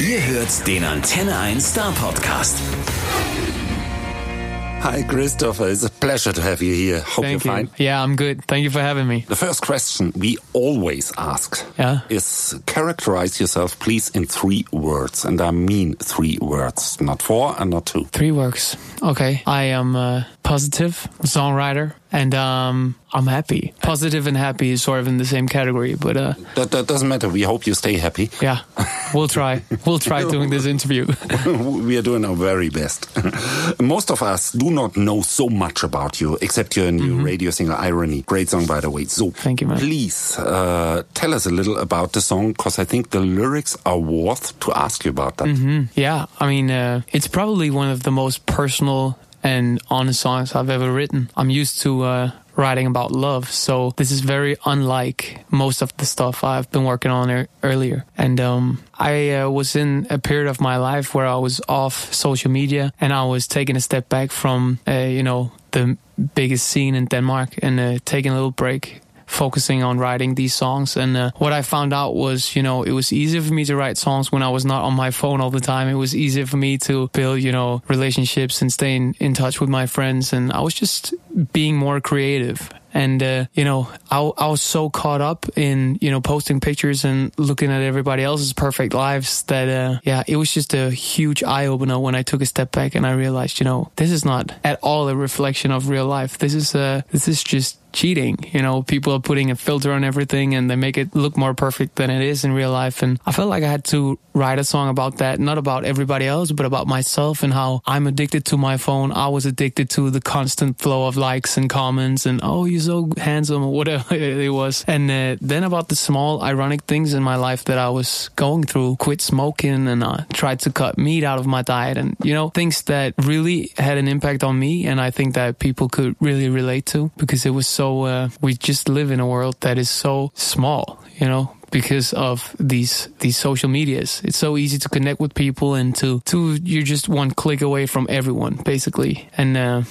Ihr hört den Antenne 1 Star Podcast. Hi, Christopher. It's a pleasure to have you here. Hope Thank you're you. fine. Yeah, I'm good. Thank you for having me. The first question we always ask Yeah. is characterize yourself, please, in three words. And I mean three words, not four and not two. Three words. Okay. I am uh, positive, songwriter, and um, I'm happy. Positive and happy is sort of in the same category, but uh, That, that doesn't matter. We hope you stay happy. yeah, we'll try. We'll try doing this interview. we are doing our very best. Most of us do not know so much about you, except your new radio single "Irony." Great song, by the way. So. Thank you, man. please uh, tell us a little about the song, because I think the lyrics are worth to ask you about that. Mm-hmm. yeah, I mean, uh, it's probably one of the most personal and honest songs I've ever written. I'm used to uh, writing about love, so this is very unlike most of the stuff I've been working on er- earlier. And um, I uh, was in a period of my life where I was off social media and I was taking a step back from, uh, you know, the biggest scene in Denmark and uh, taking a little break focusing on writing these songs. And uh, what I found out was, you know, it was easier for me to write songs when I was not on my phone all the time. It was easier for me to build, you know, relationships and stay in, touch with my friends. And I was just being more creative. And, uh, you know, I, I was so caught up in, you know, posting pictures and looking at everybody else's perfect lives that, uh, yeah, it was just a huge eye opener when I took a step back and I realized, you know, this is not at all a reflection of real life. This is, uh, this is just cheating. You know, people are putting a filter on everything and they make it look more perfect than it is in real life. And I felt like I had to write a song about that, not about everybody else, but about myself and how I'm addicted to my phone. I was addicted to the constant flow of likes and comments and, oh, you're so handsome or whatever it was. And uh, then about the small ironic things in my life that I was going through, quit smoking and I tried to cut meat out of my diet and, you know, things that really had an impact on me. And I think that people could really relate to because it was so, uh, we just live in a world that is so small, you know, because of these these social medias. It's so easy to connect with people and to to you're just one click away from everyone basically. And uh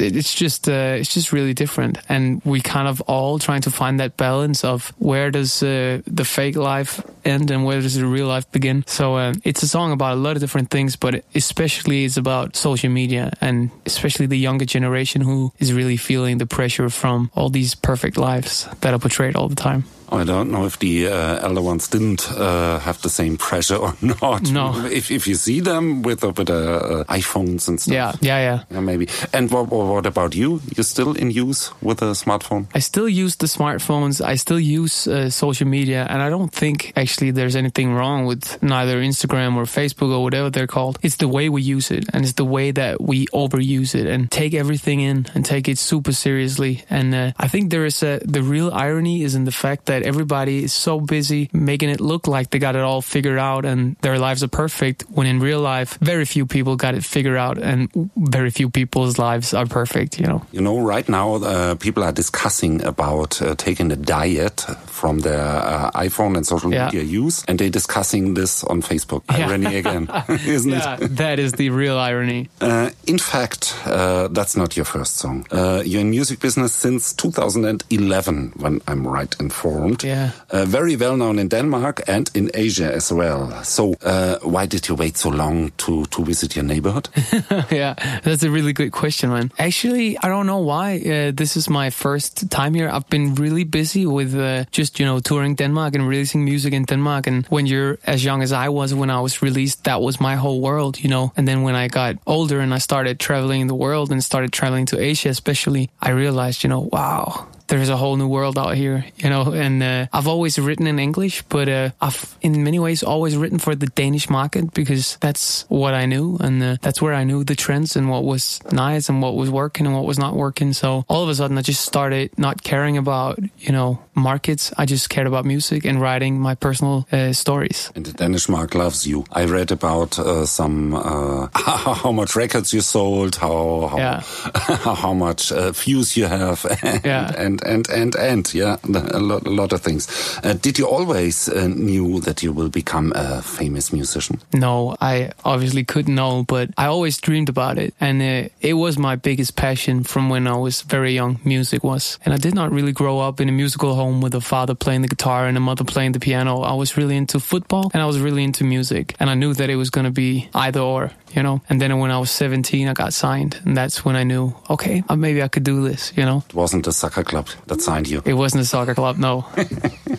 it's just uh, it's just really different. And we kind of all trying to find that balance of where does uh, the fake life end and where does the real life begin. So uh, it's a song about a lot of different things but especially it's about social media and especially the younger generation who is really feeling the pressure from all these perfect lives that are portrayed all the time I don't know if the uh, elder ones didn't uh, have the same pressure or not. No. If, if you see them with, uh, with uh, uh, iPhones and stuff. yeah yeah yeah Yeah, maybe. And what, what about you? You're still in use with a smartphone? I still use the smartphones. I still use uh, social media, and I don't think actually there's anything wrong with neither Instagram or Facebook or whatever they're called. It's the way we use it, and it's the way that we overuse it and take everything in and take it super seriously. And uh, I think there is a the real irony is in the fact that everybody is so busy making it look like they got it all figured out and their lives are perfect, when in real life, very few people got it figured out, and very few people's lives are perfect. You know. You know, right now uh, people are discussing about uh, taking a diet from their uh, iPhone and social Yeah. media use, and they're discussing this on Facebook. Yeah. Irony again, isn't Yeah, it? that is the real irony. Uh, in fact, uh, that's not your first song. Uh, you're in music business since 2011, when I'm right informed. Yeah. Uh, very well known in Denmark and in Asia as well. So, uh, why did you wait so long to, to visit your neighborhood? yeah, that's a really good question, man. Actually, I don't know why. Uh, this is my first time here. I've been really busy with uh, just, you know, touring Denmark and releasing music in Denmark. And when you're as young as I was when I was released, that was my whole world, you know. And then when I got older and I started traveling the world and started traveling to Asia, especially, I realized, you know, wow, there's a whole new world out here, you know. And uh, I've always written in English, but uh, I've in many ways always written for the Danish market because that's what I knew, and uh, that's where I knew the trends and what was nice and what was working and what was not working. So all of a sudden, I just started not caring about you know markets. I just cared about music and writing my personal uh, stories. And the Danish mark loves you. I read about uh, some uh, how much records you sold, how how, Yeah. how much uh, views you have, and, Yeah. and and and and and yeah, a lot, a lot of things. Uh, did you always uh, knew that you will become a famous musician? No, I obviously couldn't know, but I always dreamed about it, and uh, it was my biggest passion from when I was very young. Music was, and I did not really grow up in a musical home with a father playing the guitar and a mother playing the piano. I was really into football and I was really into music, and I knew that it was going to be either or you know. And then when I was 17, I got signed, and that's when I knew, okay, uh, maybe I could do this, you know. It wasn't a soccer club that signed you. It wasn't a soccer club, no.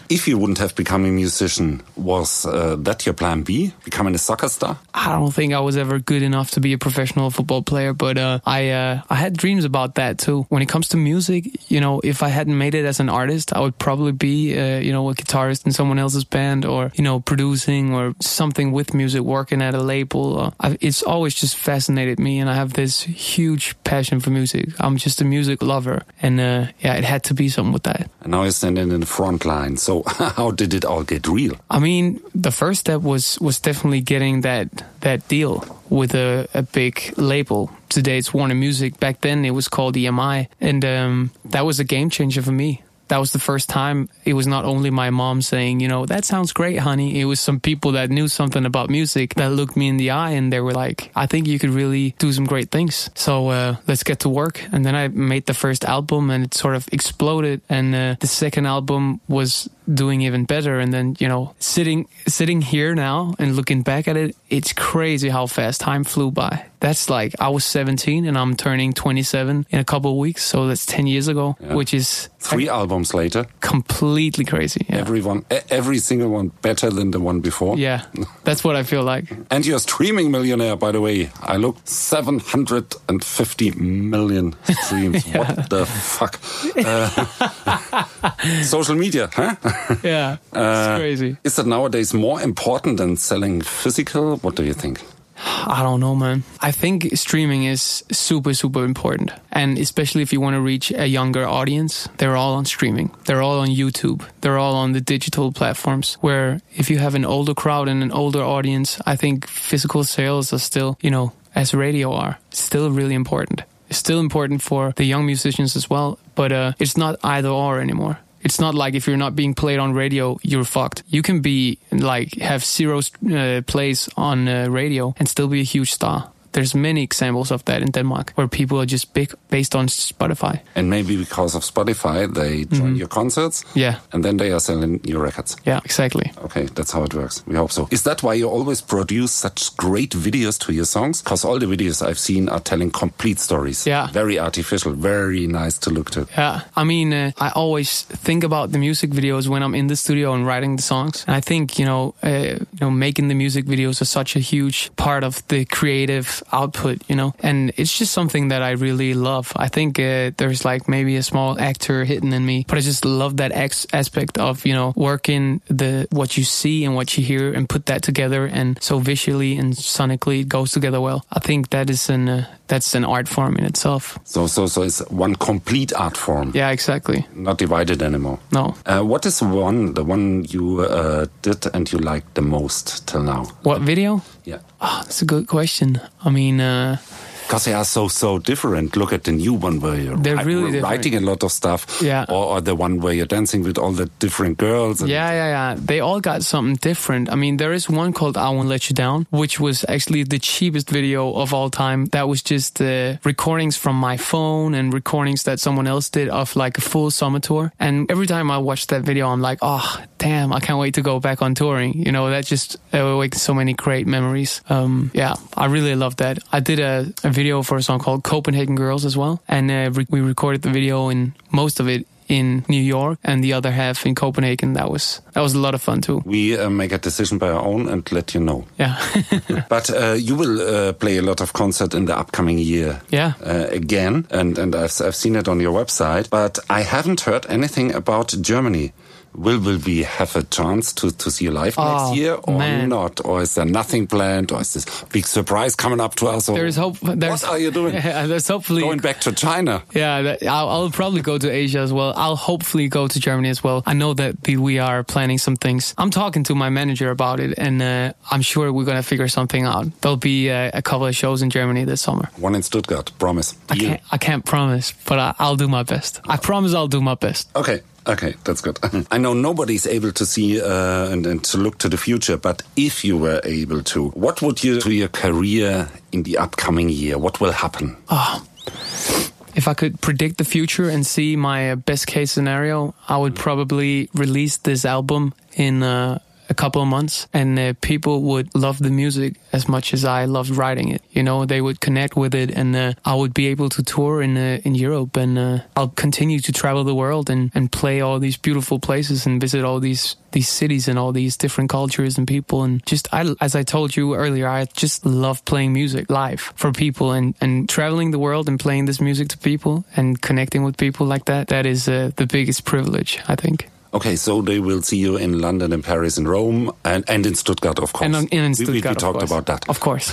if you wouldn't have become a musician, was uh, that your plan B, becoming a soccer star? I don't think I was ever good enough to be a professional football player, but uh, I uh, I had dreams about that too. When it comes to music, you know, if I hadn't made it as an artist, I would probably be, uh, you know, a guitarist in someone else's band, or you know, producing or something with music, working at a label. Uh, it's it's always just fascinated me, and I have this huge passion for music. I'm just a music lover, and uh, yeah, it had to be something with that. And now you're standing in the front line. So how did it all get real? I mean, the first step was was definitely getting that that deal with a, a big label. Today it's Warner Music. Back then it was called EMI, and um, that was a game changer for me that was the first time it was not only my mom saying, you know, that sounds great, honey. It was some people that knew something about music that looked me in the eye and they were like, I think you could really do some great things. So uh, let's get to work. And then I made the first album and it sort of exploded. And uh, the second album was doing even better. And then, you know, sitting sitting here now and looking back at it, it's crazy how fast time flew by. That's like I was 17 and I'm turning 27 in a couple of weeks, so that's 10 years ago, yeah. which is three albums later. Completely crazy. Yeah. Everyone, every single one better than the one before. Yeah, that's what I feel like. and you're streaming millionaire, by the way. I looked 750 million streams. yeah. What the fuck? Uh, social media, huh? yeah, uh, crazy. Is that nowadays more important than selling physical? What do you think? I don't know, man. I think streaming is super, super important. And especially if you want to reach a younger audience, they're all on streaming. They're all on YouTube. They're all on the digital platforms. Where if you have an older crowd and an older audience, I think physical sales are still, you know, as radio are, still really important. It's still important for the young musicians as well, but uh, it's not either or anymore. It's not like if you're not being played on radio, you're fucked. You can be like have zero uh, plays on uh, radio and still be a huge star. There's many examples of that in Denmark where people are just big based on Spotify. And maybe because of Spotify, they join mm -hmm. your concerts. Yeah. And then they are selling your records. Yeah, exactly. Okay, that's how it works. We hope so. Is that why you always produce such great videos to your songs? Because all the videos I've seen are telling complete stories. Yeah. Very artificial, very nice to look to. Yeah. I mean, uh, I always think about the music videos when I'm in the studio and writing the songs. And I think, you know, uh, you know, making the music videos is such a huge part of the creative output, you know, and it's just something that I really love. I think uh, there's like maybe a small actor hidden in me, but I just love that ex- aspect of, you know, working the, what you see and what you hear and put that together. And so visually and sonically it goes together well. I think that is an, uh, that's an art form in itself. So, so, so it's one complete art form. Yeah, exactly. Not divided anymore. No. Uh, what is one, the one you uh, did and you liked the most till now? What video? Yeah. Oh, that's a good question. I mean, uh, because they are so so different. Look at the new one where you're They're really writing a lot of stuff, yeah, or, or, the one where you're dancing with all the different girls. yeah, yeah, yeah. They all got something different. I mean, there is one called "I Won't Let You Down," which was actually the cheapest video of all time. That was just the recordings from my phone and recordings that someone else did of like a full summer tour. And every time I watch that video, I'm like, oh damn, I can't wait to go back on touring. You know, that just awakens so many great memories. Um, yeah, I really love that. I did a, a video for a song called Copenhagen Girls as well. And uh, re- we recorded the video in most of it in New York and the other half in Copenhagen. That was that was a lot of fun too. We uh, make a decision by our own and let you know. Yeah. but uh, you will uh, play a lot of concert in the upcoming year. Yeah. Uh, again, and and I've I've seen it on your website, but I haven't heard anything about Germany. Will will we have a chance to, to see you live Oh, next year or man. not? Or is there nothing planned? Or is this big surprise coming up to us? Or There's hope. There's, what are you doing? Yeah, there's hopefully Going back to China. Yeah, that, I'll, I'll probably go to Asia as well. I'll hopefully go to Germany as well. I know that the, we are planning some things. I'm talking to my manager about it, and uh, I'm sure we're gonna figure something out. There'll be uh, a couple of shows in Germany this summer. One in Stuttgart, promise. I can't, I can't promise, but I, I'll do my best. I promise I'll do my best. Okay, okay, that's good. I know nobody's able to see uh, and, and to look to the future, but if you were able to, what would you do your career in the upcoming year? What will happen? If I could predict the future and see my best case scenario, I would probably release this album in uh, a couple of months, and uh, people would love the music as much as I loved writing it. You know, they would connect with it, and uh, I would be able to tour in uh, in Europe, and uh, I'll continue to travel the world and, and play all these beautiful places and visit all these these cities and all these different cultures and people and just I, as I told you earlier, I just love playing music live for people and, and traveling the world and playing this music to people and connecting with people like that. That is uh, the biggest privilege, I think. Okay, so they will see you in London, in Paris, in Rome, and, and in Stuttgart, of course. And on, in We- we, Stuttgart, we of talked course. about that. Of course.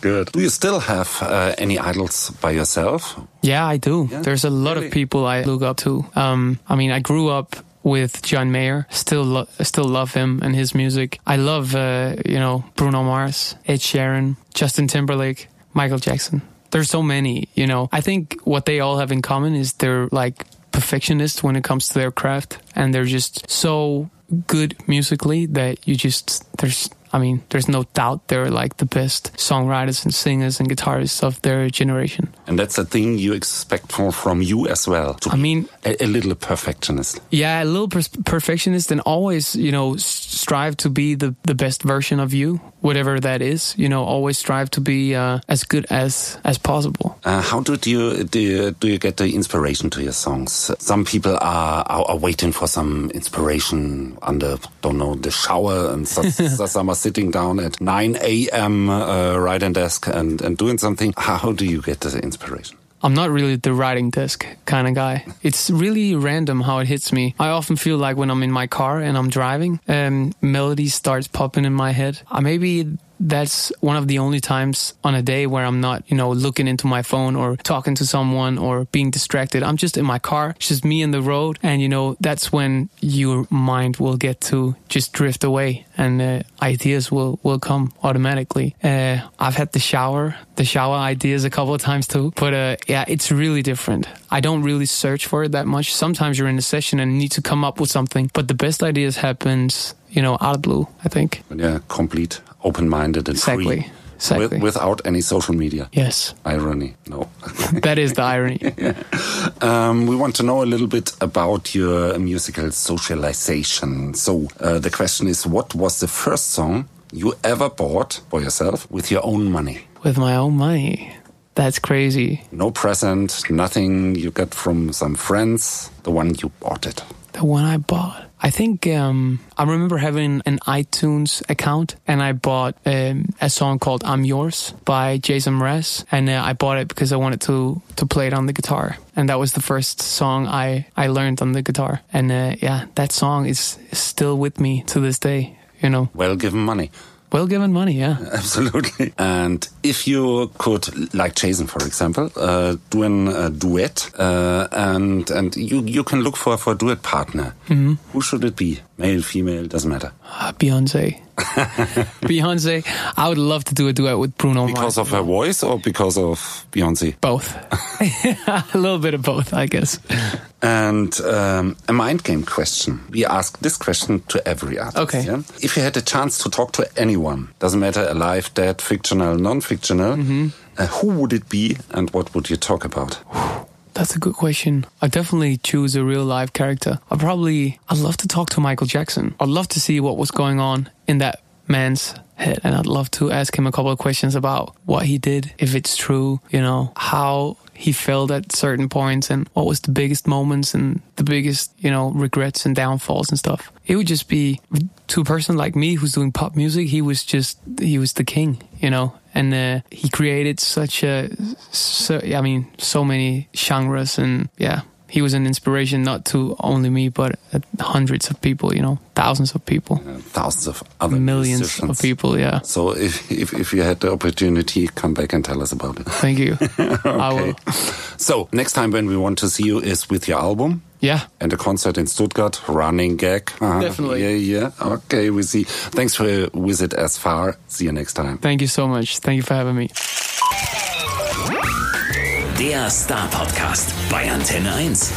Good. Do you still have uh, any idols by yourself? Yeah, I do. Yeah? There's a lot Really? of people I look up to. Um, I mean, I grew up with John Mayer. Still, lo- still love him and his music. I love, uh, you know, Bruno Mars, Ed Sheeran, Justin Timberlake, Michael Jackson. There's so many. You know, I think what they all have in common is they're like perfectionists when it comes to their craft, and they're just so good musically that you just there's. I mean, there's no doubt they're like the best songwriters and singers and guitarists of their generation. And that's a thing you expect from, from you as well. To I mean, a, a little perfectionist. Yeah, a little per- perfectionist and always, you know, strive to be the, the best version of you, whatever that is. You know, always strive to be uh, as good as as possible. Uh, how did you do, you do you get the inspiration to your songs? Some people are, are, are waiting for some inspiration under don't know the shower, and so, so some sitting down at nine a.m. Uh, writing desk and and doing something. How do you get the inspiration? I'm not really the writing desk kind of guy. It's really random how it hits me. I often feel like when I'm in my car and I'm driving, um, melody starts popping in my head. Uh, maybe that's one of the only times on a day where I'm not, you know, looking into my phone or talking to someone or being distracted. I'm just in my car, it's just me in the road. And, you know, that's when your mind will get to just drift away and uh, ideas will, will come automatically. Uh, I've had the shower, the shower ideas a couple of times too. But uh, yeah, it's really different. I don't really search for it that much. Sometimes you're in a session and need to come up with something, but the best ideas happens, you know, out of blue, I think. Yeah, you're complete, open-minded, and Exactly. free, Exactly. With, without any social media. Yes, Irony, no. that is the irony. Um, we want to know a little bit about your musical socialization. So uh, the question is, what was the first song you ever bought for yourself with your own money? With my own money. That's crazy. No present, nothing you got from some friends. The one you bought it. The one I bought. I think um, I remember having an iTunes account and I bought um, a song called "I'm Yours" by Jason Mraz, and uh, I bought it because I wanted to to play it on the guitar, and that was the first song I I learned on the guitar, and uh, yeah, that song is, is still with me to this day. You know, Well given money. Well given money, yeah. Absolutely. And if you could, like Jason, for example, uh, do an, a duet, uh, and and you you can look for for a duet partner. Who should it be? Male, female, doesn't matter. Uh, Beyonce, Beyonce. I would love to do a duet with Bruno Mars. Because of her voice or because of Beyonce? both, a little bit of both, I guess. And um, a mind game question. We ask this question to every artist. Okay. yeah? If you had a chance to talk to anyone, doesn't matter alive, dead, fictional, non-fictional, Mm-hmm. uh, who would it be and what would you talk about? That's a good question. I definitely choose a real life character. I probably, I'd love to talk to Michael Jackson. I'd love to see what was going on in that man's head. And I'd love to ask him a couple of questions about what he did, if it's true, you know, how he felt at certain points and what was the biggest moments and the biggest, you know, regrets and downfalls and stuff. It would just be to a person like me who's doing pop music, he was just, he was the king, you know, and uh, he created such a, so, I mean, so many genres and yeah, he was an inspiration not to only me, but uh, hundreds of people. You know, thousands of people, Uh, thousands of other millions musicians. of people. Yeah. So if, if if you had the opportunity, come back and tell us about it. Thank you. I will. So next time when we want to see you is with your album. Yeah. And a concert in Stuttgart, running gag. Uh-huh. Definitely. Yeah, yeah. Okay, we see. Thanks for your visit as far. See you next time. Thank you so much. Thank you for having me. Der Star Podcast bei Antenne 1.